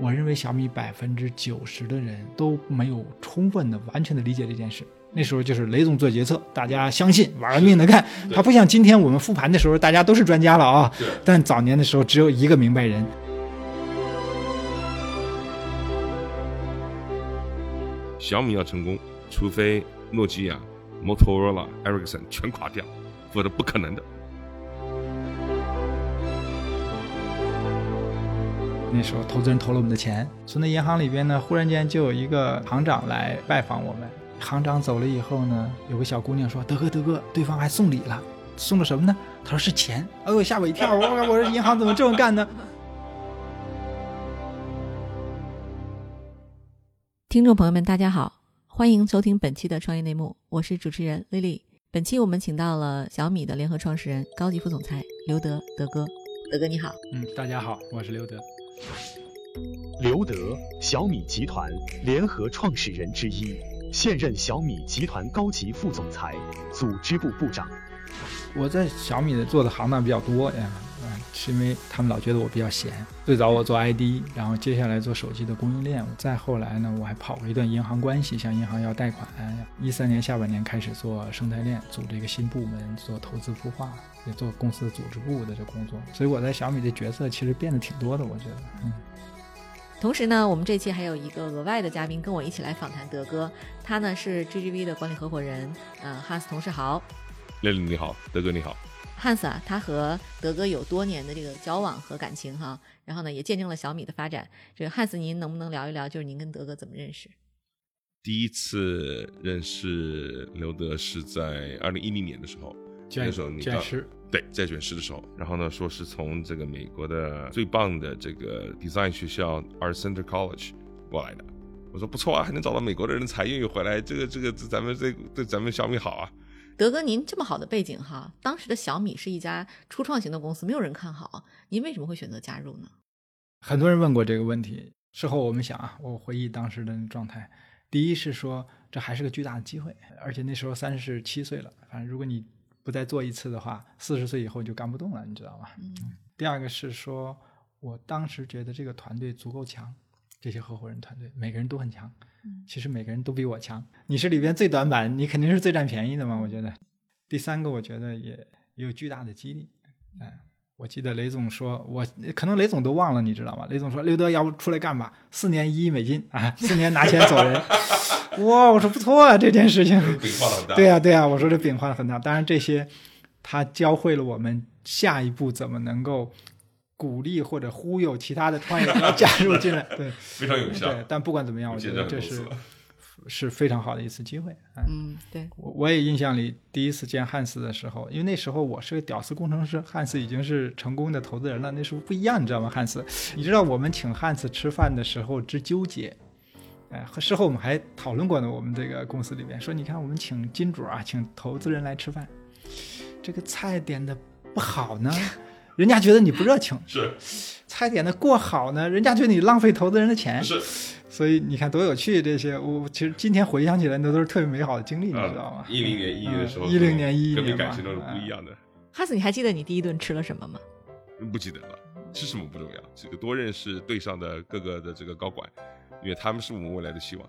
我认为小米百分之九十的人都没有充分的、完全的理解这件事。那时候就是雷总做决策，大家相信，玩了命的干。他不像今天我们复盘的时候，大家都是专家了啊。但早年的时候，只有一个明白人。小米要成功，除非诺基亚、Motorola、Ericsson 全垮掉，否则不可能的。那时候投资人投了我们的钱，存在银行里边呢，忽然间就有一个行长来拜访我们。行长走了以后呢，有个小姑娘说：“德哥，德哥，对方还送礼了，送了什么呢？”他说：“是钱。”哎呦，吓我一跳！我我说银行怎么这么干呢？听众朋友们，大家好，欢迎收听本期的创业内幕，我是主持人丽丽。本期我们请到了小米的联合创始人、高级副总裁刘德，德哥。德哥你好。嗯，大家好，我是刘德。刘德，小米集团联合创始人之一，现任小米集团高级副总裁、组织部部长。我在小米的做的行当比较多呀。是因为他们老觉得我比较闲。最早我做 ID，然后接下来做手机的供应链，再后来呢，我还跑过一段银行关系，向银行要贷款。一三年下半年开始做生态链，组这个新部门，做投资孵化，也做公司组织部的这工作。所以我在小米的角色其实变得挺多的，我觉得。嗯。同时呢，我们这期还有一个额外的嘉宾跟我一起来访谈德哥，他呢是 GGV 的管理合伙人，呃，汉斯同事豪。丽丽你好，德哥你好。汉斯啊，他和德哥有多年的这个交往和感情哈，然后呢也见证了小米的发展。这个汉斯，您能不能聊一聊，就是您跟德哥怎么认识？第一次认识刘德是在二零一零年的时候，那时候你卷石对在卷师的时候，然后呢说是从这个美国的最棒的这个 design 学校 Art Center College 过来的。我说不错啊，还能找到美国的人才愿意回来，这个这个咱们这对咱们小米好啊。德哥，您这么好的背景哈，当时的小米是一家初创型的公司，没有人看好，您为什么会选择加入呢？很多人问过这个问题。事后我们想啊，我回忆当时的状态，第一是说这还是个巨大的机会，而且那时候三十七岁了，反正如果你不再做一次的话，四十岁以后就干不动了，你知道吗？嗯。第二个是说我当时觉得这个团队足够强，这些合伙人团队每个人都很强。其实每个人都比我强，你是里边最短板，你肯定是最占便宜的嘛。我觉得，第三个我觉得也也有巨大的激励。哎，我记得雷总说，我可能雷总都忘了，你知道吗？雷总说，刘德要不出来干吧，四年一亿美金啊，四年拿钱走人。哇，我说不错啊，这件事情。饼画很大。对呀对呀，我说这饼画的很大。当然这些，他教会了我们下一步怎么能够。鼓励或者忽悠其他的创业者加入进来，对，非常有效。对，但不管怎么样，我觉得这是 是非常好的一次机会。嗯，对，我我也印象里第一次见汉斯的时候，因为那时候我是个屌丝工程师，汉斯已经是成功的投资人了。那时候不一样，你知道吗？汉斯，你知道我们请汉斯吃饭的时候之纠结，哎，事后我们还讨论过呢。我们这个公司里边说，你看我们请金主啊，请投资人来吃饭，这个菜点的不好呢。人家觉得你不热情，是菜点的过好呢，人家觉得你浪费投资人的钱，是，所以你看多有趣这些，我其实今天回想起来，那都是特别美好的经历，你知道吗？一零年一的时候，一零年一年感情都是不一样的。哈斯，你还记得你第一顿吃了什么吗？不记得了，吃什么不重要，这个多认识队上的各个的这个高管，因为他们是我们未来的希望。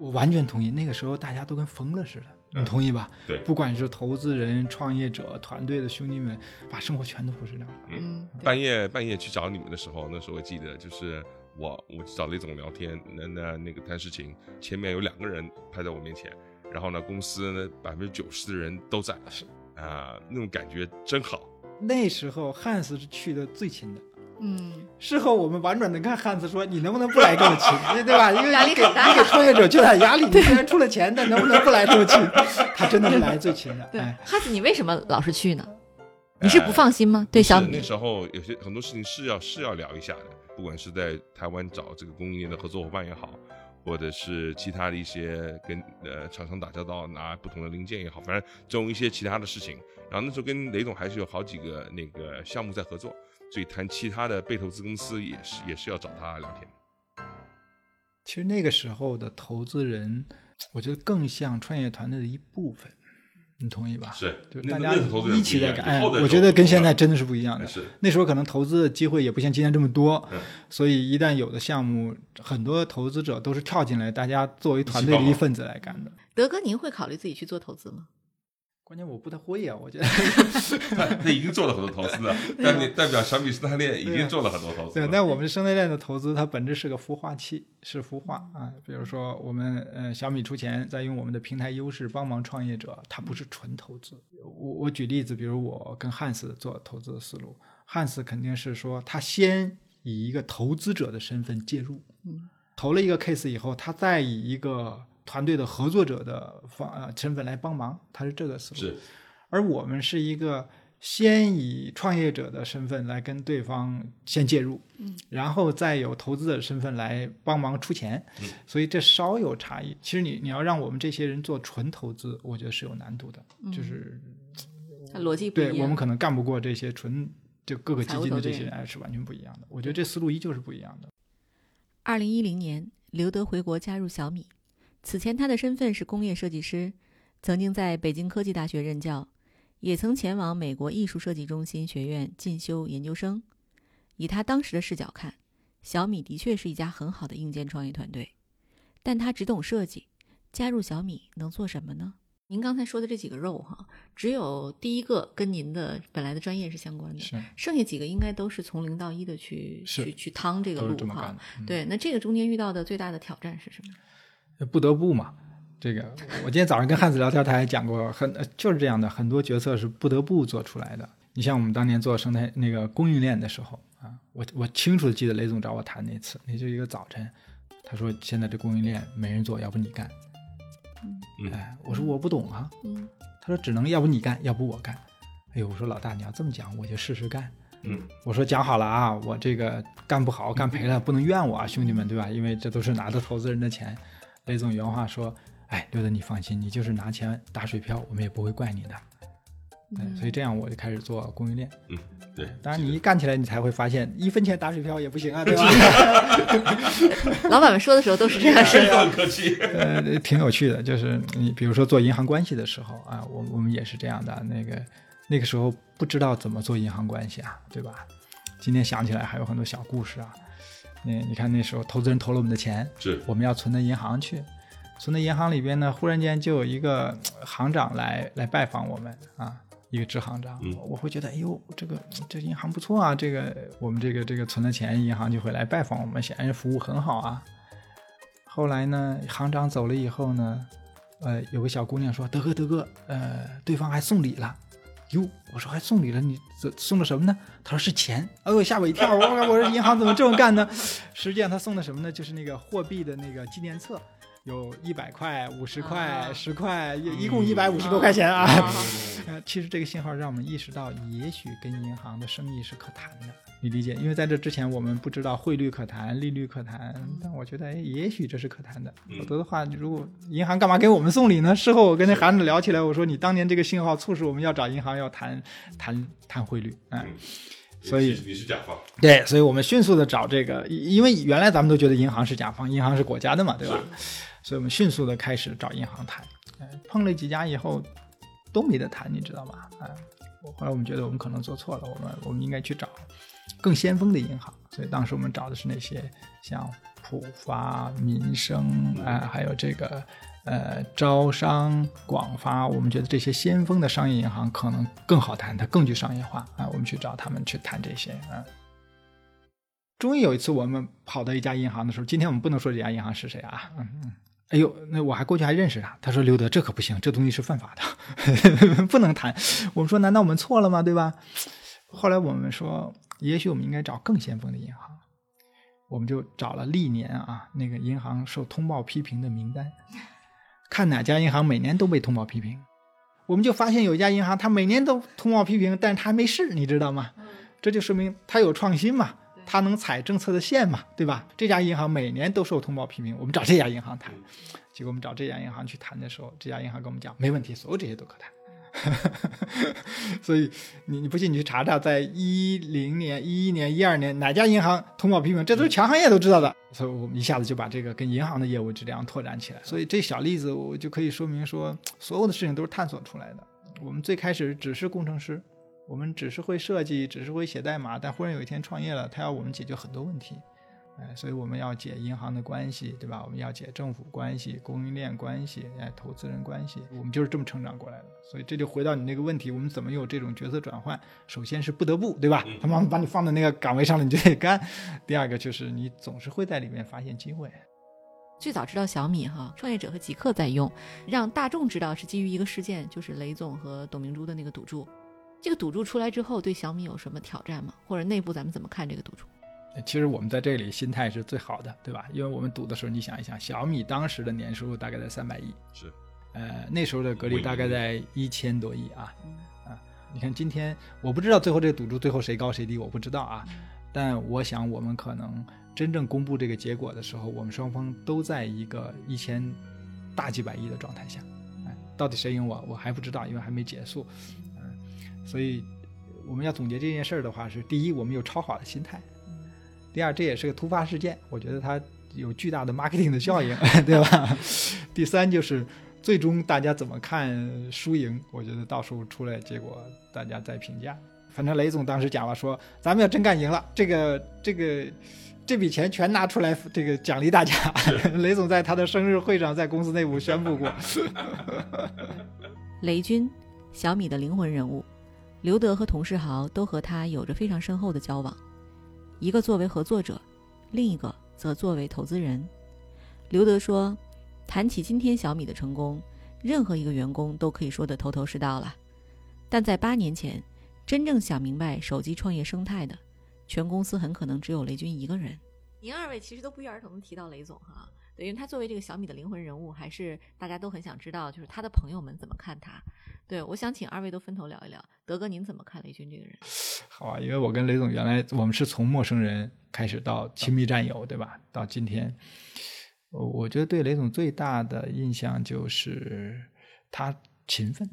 我完全同意，那个时候大家都跟疯了似的。你同意吧？对，不管是投资人、创业者、团队的兄弟们，把生活全都复制掉。嗯，半夜半夜去找你们的时候，那时候我记得就是我我去找雷总聊天，那那那个谈事情，前面有两个人拍在我面前，然后呢，公司呢百分之九十的人都在，是啊，那种感觉真好。那时候汉斯是去的最勤的。嗯，事后我们婉转的跟汉斯说：“你能不能不来这么勤，对吧？因为你给你给创业者巨大压力。你虽然出了钱，但能不能不来这么勤？他真的是来最勤的。对，汉斯，你为什么老是去呢？你是不放心吗？对小米那时候有些很多事情是要是要聊一下的，不管是在台湾找这个供应链的合作伙伴也好，或者是其他的一些跟呃厂商打交道拿不同的零件也好，反正这种一些其他的事情。然后那时候跟雷总还是有好几个那个项目在合作。”所以谈其他的被投资公司也是也是要找他聊天。其实那个时候的投资人，我觉得更像创业团队的一部分。你同意吧？是就大家一起在干。哎，我觉得跟现在真的是不一样的。是那时候可能投资的机会也不像今天这么多，嗯所以一旦有的项目，很多投资者都是跳进来，大家作为团队的一份子来干的。德哥，您会考虑自己去做投资吗？关键我不太会啊，我觉得。他他已经做了很多投资了，代表代表小米生态链已经做了很多投资对，了。但我们生态链的投资，它本质是个孵化器，是孵化啊。比如说，我们呃小米出钱，在用我们的平台优势帮忙创业者，它不是纯投资。我我举例子，比如我跟汉斯做投资的思路，汉斯肯定是说，他先以一个投资者的身份介入，嗯，投了一个 case 以后，他再以一个团队的合作者的方呃身份来帮忙，他是这个思路。是而我们是一个先以创业者的身份来跟对方先介入，嗯，然后再有投资者身份来帮忙出钱，嗯所以这稍有差异。其实你你要让我们这些人做纯投资，我觉得是有难度的，就是它逻辑不一样。对我们可能干不过这些纯就各个基金的这些人，是完全不一样的。我觉得这思路依旧是不一样的。二零一零年，刘德回国加入小米。此前，他的身份是工业设计师，曾经在北京科技大学任教，也曾前往美国艺术设计中心学院进修研究生。以他当时的视角看，小米的确是一家很好的硬件创业团队，但他只懂设计，加入小米能做什么呢？您刚才说的这几个肉哈，只有第一个跟您的本来的专业是相关的，是剩下几个应该都是从零到一的去去去趟这个路哈对，那这个中间遇到的最大的挑战是什么？不得不嘛。这个，我今天早上跟汉子聊天，他还讲过，很呃就是这样的，很多决策是不得不做出来的。你像我们当年做生态那个供应链的时候啊，我我清楚的记得雷总找我谈那次，那就一个早晨，他说现在这供应链没人做，要不你干。嗯哎，我说我不懂啊，嗯他说只能要不你干，要不我干。哎呦，我说老大你要这么讲，我就试试干。嗯，我说讲好了啊，我这个干不好干赔了不能怨我啊，兄弟们对吧？因为这都是拿着投资人的钱。雷总原话说：“哎，刘德你放心，你就是拿钱打水漂，我们也不会怪你的。”哎，所以这样我就开始做供应链。嗯，对，当然你一干起来，你才会发现一分钱打水漂也不行啊，对吧？老板们说的时候都是这样说的 客气。呃，挺有趣的，就是你比如说做银行关系的时候啊，我我们也是这样的。那个那个时候不知道怎么做银行关系啊，对吧？今天想起来还有很多小故事啊。那你看那时候投资人投了我们的钱，是我们要存到银行去，存到银行里边呢，忽然间就有一个呃行长来来拜访我们啊，一个支行长，嗯我会觉得，哎呦，这个这银行不错啊，这个我们这个这个存了钱，银行就会来拜访我们，显然服务很好啊。后来呢，行长走了以后呢，呃，有个小姑娘说，德哥德哥，呃，对方还送礼了。哟，我说还送礼了，你这送的什么呢？他说是钱。哎呦，吓我一跳！我我说银行怎么这么干呢？实际上他送的什么呢？就是那个货币的那个纪念册，有一百块、五十块、啊十块，一一共一百五十多块钱啊。其实这个信号让我们意识到，也许跟银行的生意是可谈的。你理解？因为在这之前，我们不知道汇率可谈，利率可谈，但我觉得，哎，也许这是可谈的。嗯否则的话，如果银行干嘛给我们送礼呢？事后我跟那行长聊起来，我说你当年这个信号促使我们要找银行要谈谈谈汇率，哎、嗯所以你是甲方，对，所以我们迅速的找这个，因因为原来咱们都觉得银行是甲方，银行是国家的嘛，对吧？所以我们迅速的开始找银行谈，碰了几家以后都没得谈，你知道吧？啊，后来我们觉得我们可能做错了，我们我们应该去找更先锋的银行，所以当时我们找的是那些像浦发、民生啊、还有这个呃招商、广发，我们觉得这些先锋的商业银行可能更好谈，它更具商业化啊，我们去找他们去谈这些啊。终于有一次，我们跑到一家银行的时候，今天我们不能说这家银行是谁啊，嗯嗯。哎呦，那我还过去还认识他。他说：“刘德，这可不行，这东西是犯法的，不能谈。”我们说：“难道我们错了吗？对吧？”后来我们说，也许我们应该找更先锋的银行。我们就找了历年啊那个银行受通报批评的名单，看哪家银行每年都被通报批评。我们就发现有一家银行，它每年都通报批评，但是它还没事，你知道吗？这就说明它有创新嘛，它能踩政策的线嘛，对吧？这家银行每年都受通报批评，我们找这家银行谈。结果我们找这家银行去谈的时候，这家银行跟我们讲没问题，所有这些都可谈。所以你你不信你去查查，在一零年、一一年、一二年哪家银行通报批评，这都是全行业都知道的。所以我们一下子就把这个跟银行的业务质量拓展起来。所以这小例子我就可以说明说，所有的事情都是探索出来的。我们最开始只是工程师，我们只是会设计，只是会写代码，但忽然有一天创业了，他要我们解决很多问题。哎，所以我们要解银行的关系，对吧？我们要解政府关系、供应链关系、哎，投资人关系，我们就是这么成长过来的。所以这就回到你那个问题，我们怎么有这种角色转换？首先是不得不，对吧？他妈把你放在那个岗位上了，你就得干。第二个就是你总是会在里面发现机会。最早知道小米哈，创业者和极客在用，让大众知道是基于一个事件，就是雷总和董明珠的那个赌注。这个赌注出来之后，对小米有什么挑战吗？或者内部咱们怎么看这个赌注？其实我们在这里心态是最好的，对吧？因为我们赌的时候，你想一想，小米当时的年收入大概在三百亿，是，呃，那时候的格力大概在一千多亿啊，啊，你看今天我不知道最后这个赌注最后谁高谁低，我不知道啊，但我想我们可能真正公布这个结果的时候，我们双方都在一个一千大几百亿的状态下，哎，到底谁赢我我还不知道，因为还没结束，嗯，所以我们要总结这件事儿的话是，第一，我们有超好的心态。第二，这也是个突发事件，我觉得它有巨大的 marketing 的效应，对吧？第三，就是最终大家怎么看输赢，我觉得到时候出来结果大家再评价。反正雷总当时讲了，说咱们要真干赢了，这个这个这笔钱全拿出来，这个奖励大家。雷总在他的生日会上在公司内部宣布过。雷军，小米的灵魂人物，刘德和童世豪都和他有着非常深厚的交往。一个作为合作者，另一个则作为投资人。刘德说：“谈起今天小米的成功，任何一个员工都可以说得头头是道了。但在八年前，真正想明白手机创业生态的，全公司很可能只有雷军一个人。”您二位其实都不约而同的提到雷总哈，对，因为他作为这个小米的灵魂人物，还是大家都很想知道，就是他的朋友们怎么看他。对，我想请二位都分头聊一聊。德哥，您怎么看雷军这个人？好啊，因为我跟雷总原来我们是从陌生人开始到亲密战友，对吧？到今天，我我觉得对雷总最大的印象就是他勤奋。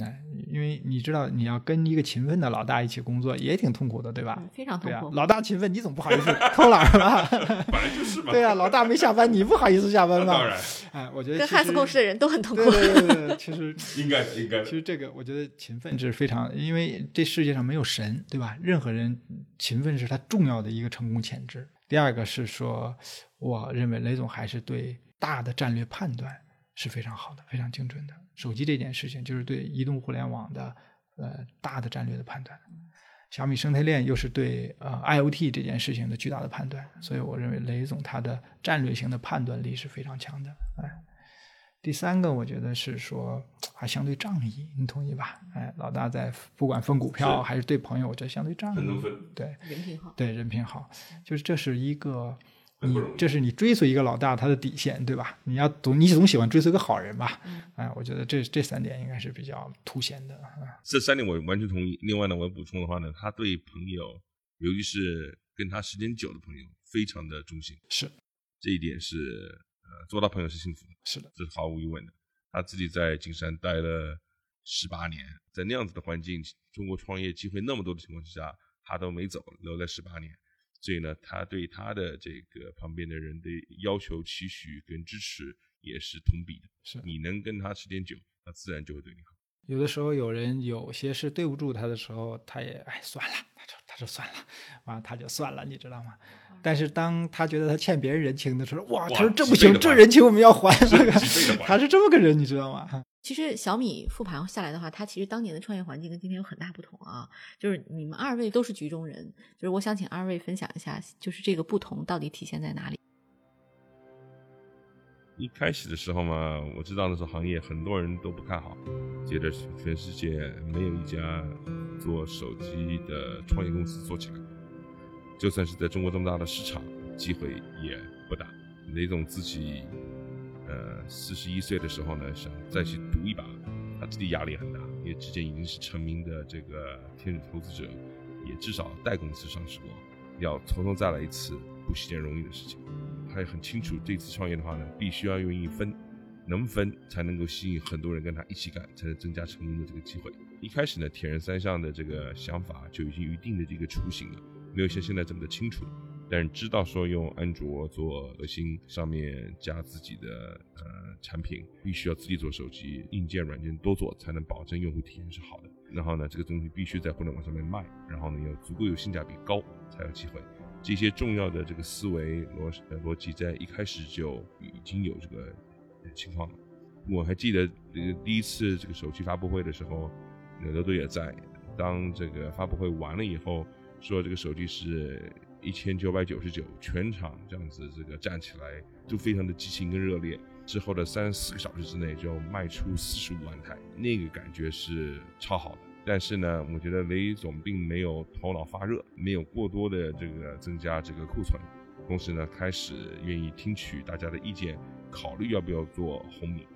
哎，因为你知道，你要跟一个勤奋的老大一起工作，也挺痛苦的，对吧？非常痛苦。老大勤奋，你总不好意思偷懒吧？本来就是嘛。对啊，老大没下班，你不好意思下班吧？当然。哎，我觉得跟汉斯共事的人都很痛苦。对对对，其实 应该应该。其实这个，我觉得勤奋是非常，因为这世界上没有神，对吧？任何人勤奋是他重要的一个成功潜质。第二个是说，我认为雷总还是对大的战略判断是非常好的，非常精准的。手机这件事情就是对移动互联网的呃大的战略的判断，小米生态链又是对呃 IOT 这件事情的巨大的判断，所以我认为雷总他的战略性的判断力是非常强的。哎，第三个我觉得是说还相对仗义，你同意吧？哎，老大在不管分股票还是对朋友，我觉得相对仗义，对人品好，对人品好，就是这是一个。你这是你追随一个老大他的底线，对吧？你要总你总喜欢追随个好人吧？哎，我觉得这这三点应该是比较凸显的。这三点我完全同意。另外呢，我要补充的话呢，他对朋友，由于是跟他时间久的朋友，非常的忠心。是，这一点是呃，做到朋友是幸福的。是的，这是毫无疑问的。他自己在金山待了十八年，在那样子的环境，中国创业机会那么多的情况之下，他都没走，留在十八年。所以呢，他对他的这个旁边的人的要求、期许跟支持也是同比的。是你能跟他时间久，他自然就会对你好。有的时候有人有些事对不住他的时候，他也哎算了，他说他说算了，完了他就算了，你知道吗？但是当他觉得他欠别人人情的时候，哇，他说这不行，这人情我们要还。他是这么个人，你知道吗？其实小米复盘下来的话，它其实当年的创业环境跟今天有很大不同啊。就是你们二位都是局中人，就是我想请二位分享一下，就是这个不同到底体现在哪里？一开始的时候嘛，我知道那时候行业很多人都不看好，觉得全世界没有一家做手机的创业公司做起来，就算是在中国这么大的市场，机会也不大。雷总自己。呃，四十一岁的时候呢，想再去赌一把，他自己压力很大，因为之前已经是成名的这个天使投资者，也至少带公司上市过，要从头再来一次，不是件容易的事情。他也很清楚，这次创业的话呢，必须要愿意分，能分才能够吸引很多人跟他一起干，才能增加成功的这个机会。一开始呢，铁人三项的这个想法就已经预定的这个雏形了，没有像现在这么的清楚，但是知道说用安卓做核心，上面加自己的呃产品，必须要自己做手机，硬件软件都做，才能保证用户体验是好的。然后呢，这个东西必须在互联网上面卖，然后呢要足够有性价比高才有机会。这些重要的这个思维逻逻辑在一开始就已经有这个情况了。我还记得第一次这个手机发布会的时候，刘德也在。当这个发布会完了以后，说这个手机是一千九百九十九，全场这样子这个站起来就非常的激情跟热烈。之后的三十四个小时之内就卖出四十五万台，那个感觉是超好的。但是呢，我觉得雷总并没有头脑发热，没有过多的这个增加这个库存，同时呢，开始愿意听取大家的意见，考虑要不要做红米。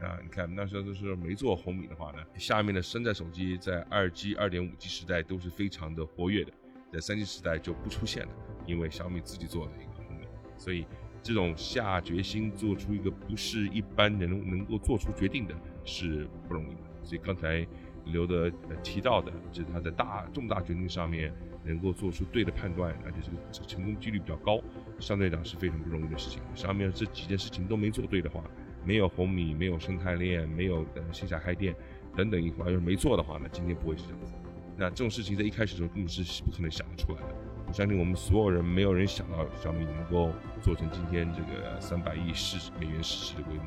啊，你看那时候就是没做红米的话呢，下面的山寨手机在二 G、二点五 G 时代都是非常的活跃的，在三 G 时代就不出现了，因为小米自己做的一个红米，所以这种下决心做出一个不是一般人能够做出决定的是不容易的。所以刚才。刘德提到的，就是他在大重大决定上面能够做出对的判断，而且这个成功几率比较高，相对讲是非常不容易的事情。上面这几件事情都没做对的话，没有红米，没有生态链，没有呃线下开店等等一块，要是没做的话呢，今天不会是这样子。那这种事情在一开始的时候根本是不可能想得出来的。我相信我们所有人没有人想到小米能够做成今天这个三百亿市美元市值的规模。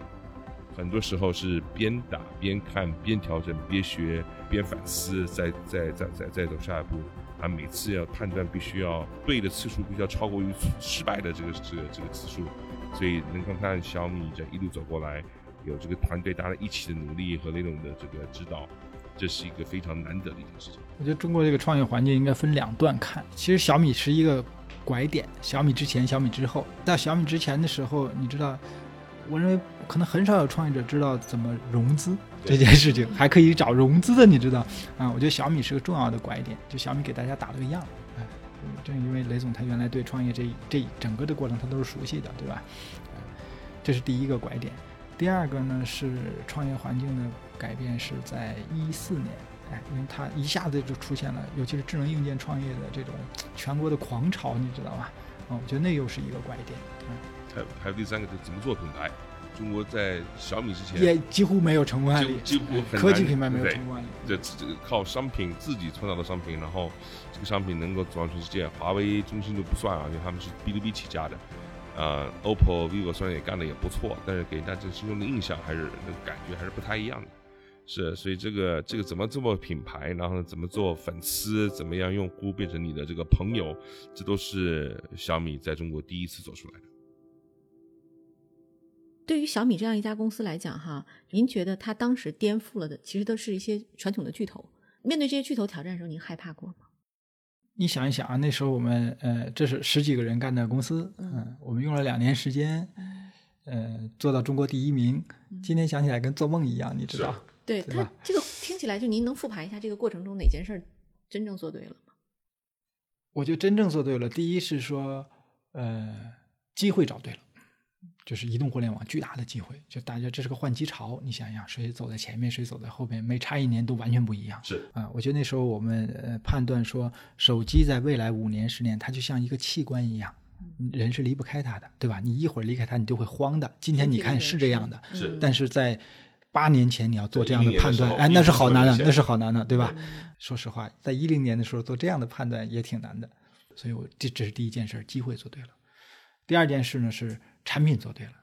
很多时候是边打边看边调整边学边反思，再再再再再走下一步。啊，每次要判断必须要对的次数必须要超过于失败的这个这个这个次数。所以能够看小米这一路走过来，有这个团队大家一起的努力和那种的这个指导，这是一个非常难得的一件事情。我觉得中国这个创业环境应该分两段看。其实小米是一个拐点，小米之前、小米之后。到小米之前的时候，你知道。我认为可能很少有创业者知道怎么融资这件事情，还可以找融资的，你知道啊？我觉得小米是个重要的拐点，就小米给大家打了个样。哎，正因为雷总他原来对创业这这整个的过程他都是熟悉的，对吧？这是第一个拐点。第二个呢是创业环境的改变是在一四年，哎，因为它一下子就出现了，尤其是智能硬件创业的这种全国的狂潮，你知道吧？啊，我觉得那又是一个拐点。嗯。还还有第三个，就怎么做品牌？中国在小米之前也几乎没有成功案例，几乎科技品牌没有成功案例。这这个靠商品自己创造的商品，然后这个商品能够走向全世界。华为、中兴就不算啊，因为他们是 B to B 起家的。呃，OPPO、vivo 虽然也干的也不错，但是给人家这心中的印象还是那个感觉还是不太一样的。是，所以这个这个怎么做品牌，然后怎么做粉丝，怎么样用户变成你的这个朋友，这都是小米在中国第一次做出来的。对于小米这样一家公司来讲，哈，您觉得它当时颠覆了的，其实都是一些传统的巨头。面对这些巨头挑战的时候，您害怕过吗？你想一想啊，那时候我们呃，这是十几个人干的公司，嗯，我们用了两年时间，呃，做到中国第一名。今天想起来跟做梦一样，你知道？对他这个听起来，就您能复盘一下这个过程中哪件事真正做对了吗？我觉得真正做对了，第一是说，呃，机会找对了。就是移动互联网巨大的机会，就大家这是个换机潮。你想想，谁走在前面，谁走在后边，每差一年都完全不一样。是啊，我觉得那时候我们呃判断说，手机在未来五年、十年，它就像一个器官一样，人是离不开它的，对吧？你一会儿离开它，你就会慌的。今天你看是这样的，是。但是在八年前你要做这样的判断，哎，那是好难的，那是好难的，对吧？说实话，在一零年的时候做这样的判断也挺难的。所以我这这是第一件事，机会做对了。第二件事呢是。产品做对了，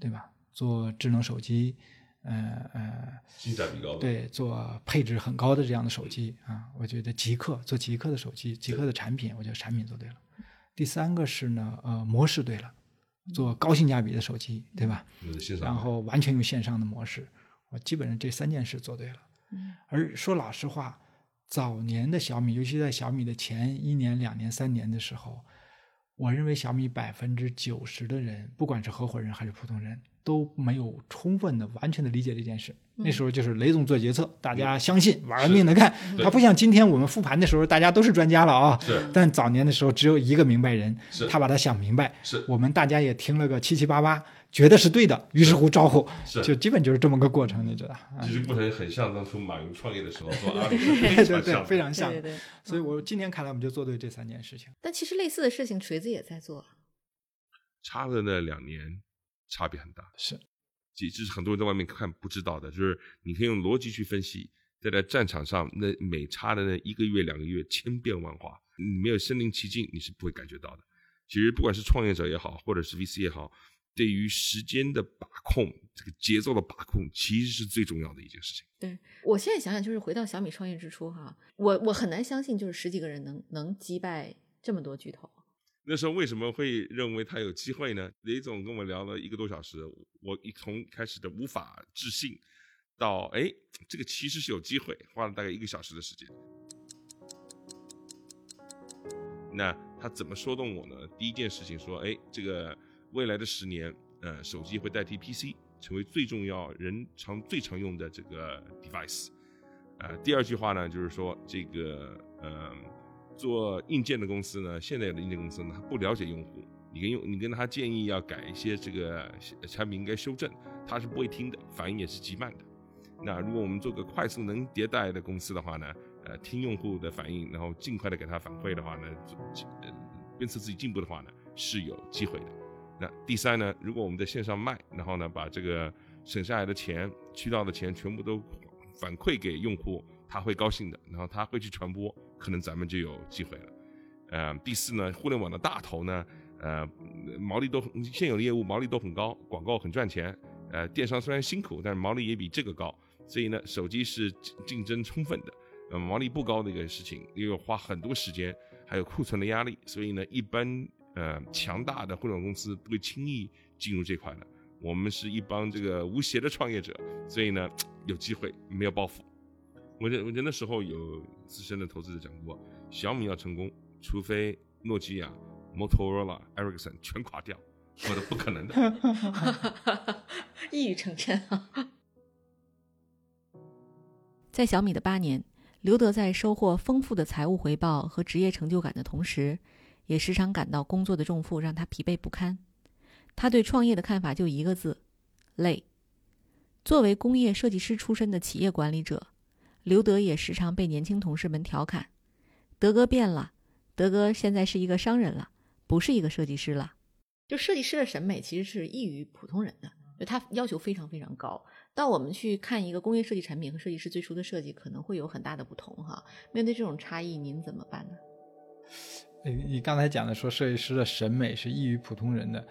对吧？做智能手机，呃呃，性价比高。对，做配置很高的这样的手机啊，我觉得极客做极客的手机，极客的产品，我觉得产品做对了。第三个是呢，呃，模式对了，做高性价比的手机，对吧？然后完全用线上的模式，我基本上这三件事做对了。而说老实话，早年的小米，尤其在小米的前一年、两年、三年的时候。我认为小米百分之九十的人，不管是合伙人还是普通人，都没有充分的、完全的理解这件事。那时候就是雷总做决策，大家相信，玩命的干。他不像今天我们复盘的时候，大家都是专家了啊。但早年的时候，只有一个明白人，他把他想明白。是。我们大家也听了个七七八八，觉得是对的，于是乎招呼，是就基本就是这么个过程，你知道？啊其实过程很像当初马云创业的时候做阿里，对 对对，非常像。所以我今天看来，我们就做对这三件事情。但其实类似的事情，锤子也在做。差的那两年，差别很大。是，这是很多人在外面看不知道的，就是你可以用逻辑去分析，在在战场上那每差的那一个月、两个月，千变万化，你没有身临其境，你是不会感觉到的。其实不管是创业者也好，或者是 VC 也好，对于时间的把控、这个节奏的把控，其实是最重要的一件事情。对我现在想想，就是回到小米创业之初哈，我我很难相信，就是十几个人能能击败这么多巨头。那时候为什么会认为他有机会呢？雷总跟我聊了一个多小时，我一从开始的无法置信，到哎，这个其实是有机会，花了大概一个小时的时间。那他怎么说动我呢？第一件事情说，哎，这个未来的十年，呃，手机会代替 PC，成为最重要、人常最常用的这个 device。呃，第二句话呢，就是说这个，呃，做硬件的公司呢，现在的硬件公司呢，他不了解用户，你跟用你跟他建议要改一些这个产品应该修正，他是不会听的，反应也是极慢的。那如果我们做个快速能迭代的公司的话呢，呃，听用户的反应，然后尽快的给他反馈的话呢，呃，鞭策自己进步的话呢，是有机会的。那第三呢，如果我们在线上卖，然后呢，把这个省下来的钱、渠道的钱全部都反馈给用户，他会高兴的，然后他会去传播，可能咱们就有机会了。呃，第四呢，互联网的大头呢，呃，毛利都现有的业务毛利都很高，广告很赚钱。呃，电商虽然辛苦，但是毛利也比这个高，所以呢，手机是竞争充分的。呃，毛利不高的一个事情，又要花很多时间，还有库存的压力，所以呢，一般呃强大的互联网公司不会轻易进入这块的。我们是一帮这个无邪的创业者，所以呢，有机会，没有包袱。我觉我觉得那时候有资深的投资者讲过，小米要成功，除非诺基亚、Motorola、Ericsson 全垮掉，否则不可能的。一语成谶啊！在小米的八年，刘德在收获丰富的财务回报和职业成就感的同时，也时常感到工作的重负让他疲惫不堪。他对创业的看法就一个字：累。作为工业设计师出身的企业管理者，刘德也时常被年轻同事们调侃：“德哥变了，德哥现在是一个商人了，不是一个设计师了。”就设计师的审美其实是异于普通人的，就他要求非常非常高。到我们去看一个工业设计产品和设计师最初的设计，可能会有很大的不同哈。面对这种差异，您怎么办呢？你你刚才讲的说设计师的审美是异于普通人的，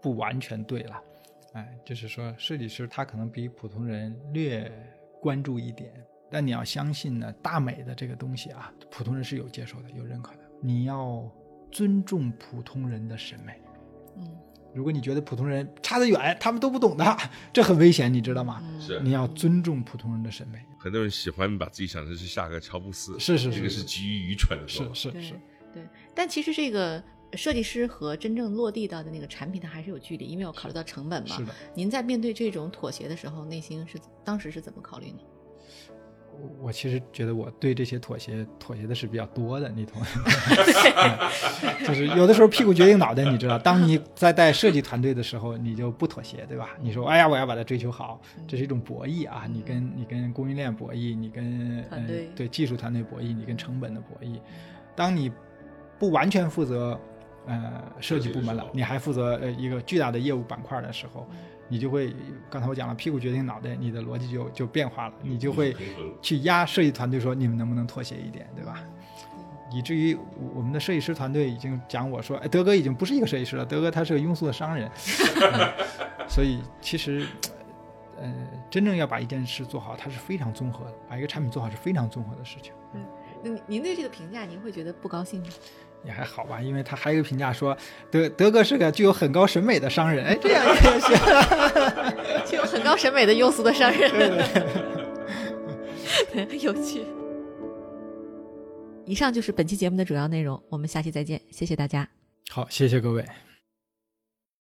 不完全对了。哎，就是说设计师他可能比普通人略关注一点，但你要相信呢，大美的这个东西啊，普通人是有接受的、有认可的。你要尊重普通人的审美。嗯，如果你觉得普通人差得远，他们都不懂的，这很危险，你知道吗？是你要尊重普通人的审美。很多人喜欢把自己想成是下个乔布斯，是是是这个是基于愚蠢的。是是是，对。但其实这个设计师和真正落地到的那个产品，它还是有距离，因为要考虑到成本嘛。是的。您在面对这种妥协的时候，内心是当时是怎么考虑呢？我我其实觉得我对这些妥协妥协的是比较多的，你同意？就是有的时候屁股决定脑袋，你知道，当你在带设计团队的时候，你就不妥协，对吧？你说，哎呀，我要把它追求好，这是一种博弈啊！你跟你跟供应链博弈，你跟团队呃、对技术团队博弈，你跟成本的博弈。当你不完全负责呃设计部门了，你还负责呃一个巨大的业务板块的时候。你就会，刚才我讲了，屁股决定脑袋，你的逻辑就就变化了，你就会去压设计团队说你们能不能妥协一点，对吧？以至于我们的设计师团队已经讲我说，哎，德哥已经不是一个设计师了，德哥他是个庸俗的商人。嗯、所以其实，呃，真正要把一件事做好，它是非常综合的，把一个产品做好是非常综合的事情。嗯，那您对这个评价，您会觉得不高兴吗？也还好吧，因为他还有一个评价说，德德哥是个具有很高审美的商人，哎，这样也行，具有很高审美的庸俗的商人，对对 有趣。以上就是本期节目的主要内容，我们下期再见，谢谢大家。好，谢谢各位。